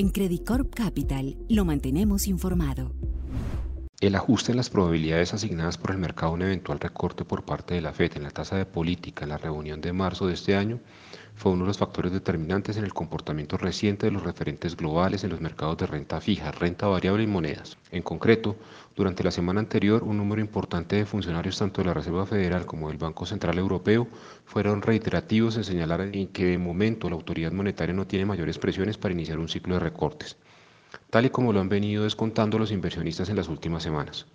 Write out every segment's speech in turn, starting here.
En Credit Corp Capital lo mantenemos informado. El ajuste en las probabilidades asignadas por el mercado a un eventual recorte por parte de la FED en la tasa de política en la reunión de marzo de este año fue uno de los factores determinantes en el comportamiento reciente de los referentes globales en los mercados de renta fija, renta variable y monedas. En concreto, durante la semana anterior, un número importante de funcionarios tanto de la Reserva Federal como del Banco Central Europeo fueron reiterativos en señalar en que de momento la autoridad monetaria no tiene mayores presiones para iniciar un ciclo de recortes, tal y como lo han venido descontando los inversionistas en las últimas semanas.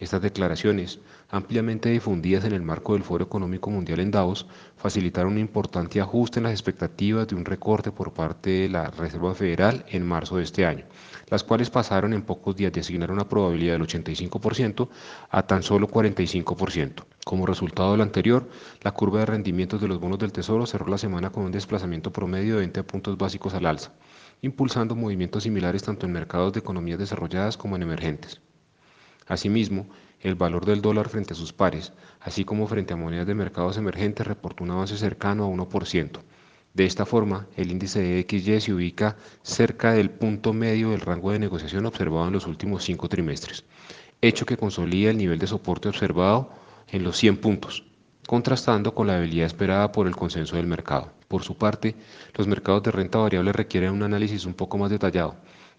Estas declaraciones, ampliamente difundidas en el marco del Foro Económico Mundial en Davos, facilitaron un importante ajuste en las expectativas de un recorte por parte de la Reserva Federal en marzo de este año, las cuales pasaron en pocos días de asignar una probabilidad del 85% a tan solo 45%. Como resultado de lo anterior, la curva de rendimientos de los bonos del Tesoro cerró la semana con un desplazamiento promedio de 20 puntos básicos al alza, impulsando movimientos similares tanto en mercados de economías desarrolladas como en emergentes. Asimismo, el valor del dólar frente a sus pares, así como frente a monedas de mercados emergentes, reportó un avance cercano a 1%. De esta forma, el índice de XY se ubica cerca del punto medio del rango de negociación observado en los últimos cinco trimestres, hecho que consolida el nivel de soporte observado en los 100 puntos, contrastando con la debilidad esperada por el consenso del mercado. Por su parte, los mercados de renta variable requieren un análisis un poco más detallado,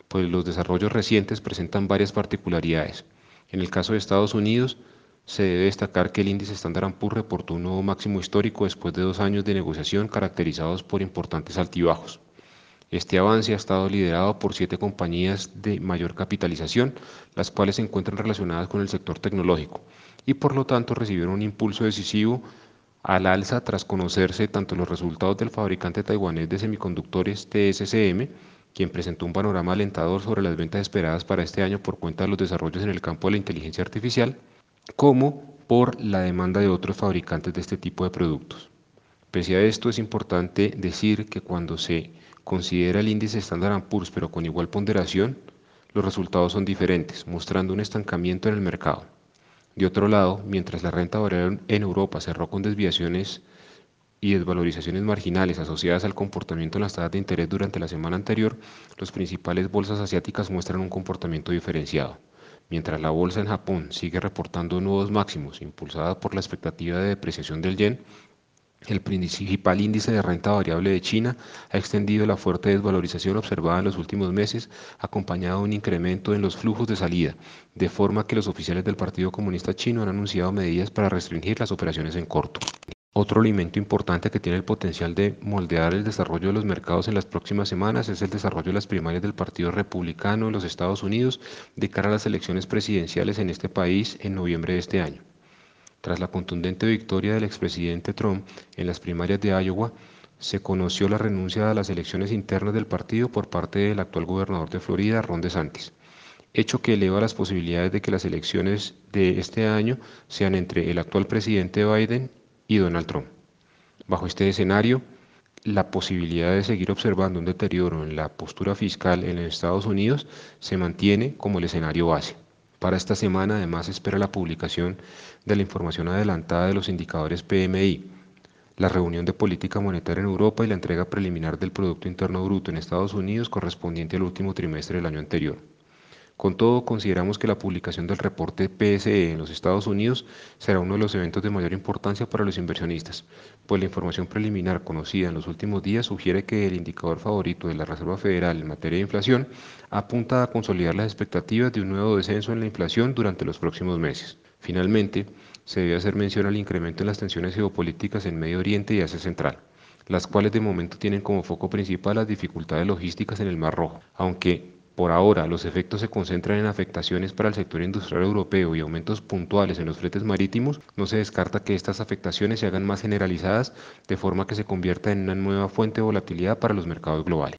pues los desarrollos recientes presentan varias particularidades. En el caso de Estados Unidos, se debe destacar que el índice Standard Poor's reportó un nuevo máximo histórico después de dos años de negociación caracterizados por importantes altibajos. Este avance ha estado liderado por siete compañías de mayor capitalización, las cuales se encuentran relacionadas con el sector tecnológico y por lo tanto recibieron un impulso decisivo al alza tras conocerse tanto los resultados del fabricante taiwanés de semiconductores TSCM quien presentó un panorama alentador sobre las ventas esperadas para este año por cuenta de los desarrollos en el campo de la inteligencia artificial, como por la demanda de otros fabricantes de este tipo de productos. Pese a esto, es importante decir que cuando se considera el índice Standard Poor's pero con igual ponderación, los resultados son diferentes, mostrando un estancamiento en el mercado. De otro lado, mientras la renta variable en Europa cerró con desviaciones y desvalorizaciones marginales asociadas al comportamiento en las tasas de interés durante la semana anterior, las principales bolsas asiáticas muestran un comportamiento diferenciado. Mientras la bolsa en Japón sigue reportando nuevos máximos, impulsada por la expectativa de depreciación del yen, el principal índice de renta variable de China ha extendido la fuerte desvalorización observada en los últimos meses, acompañado de un incremento en los flujos de salida, de forma que los oficiales del Partido Comunista Chino han anunciado medidas para restringir las operaciones en corto. Otro elemento importante que tiene el potencial de moldear el desarrollo de los mercados en las próximas semanas es el desarrollo de las primarias del Partido Republicano en los Estados Unidos de cara a las elecciones presidenciales en este país en noviembre de este año. Tras la contundente victoria del expresidente Trump en las primarias de Iowa, se conoció la renuncia a las elecciones internas del partido por parte del actual gobernador de Florida, Ron DeSantis, hecho que eleva las posibilidades de que las elecciones de este año sean entre el actual presidente Biden y Donald Trump. Bajo este escenario, la posibilidad de seguir observando un deterioro en la postura fiscal en Estados Unidos se mantiene como el escenario base. Para esta semana además espera la publicación de la información adelantada de los indicadores PMI, la reunión de política monetaria en Europa y la entrega preliminar del Producto Interno Bruto en Estados Unidos correspondiente al último trimestre del año anterior. Con todo, consideramos que la publicación del reporte PSE en los Estados Unidos será uno de los eventos de mayor importancia para los inversionistas, pues la información preliminar conocida en los últimos días sugiere que el indicador favorito de la Reserva Federal en materia de inflación apunta a consolidar las expectativas de un nuevo descenso en la inflación durante los próximos meses. Finalmente, se debe hacer mención al incremento en las tensiones geopolíticas en Medio Oriente y Asia Central las cuales de momento tienen como foco principal las dificultades logísticas en el Mar Rojo, aunque por ahora, los efectos se concentran en afectaciones para el sector industrial europeo y aumentos puntuales en los fletes marítimos. No se descarta que estas afectaciones se hagan más generalizadas de forma que se convierta en una nueva fuente de volatilidad para los mercados globales.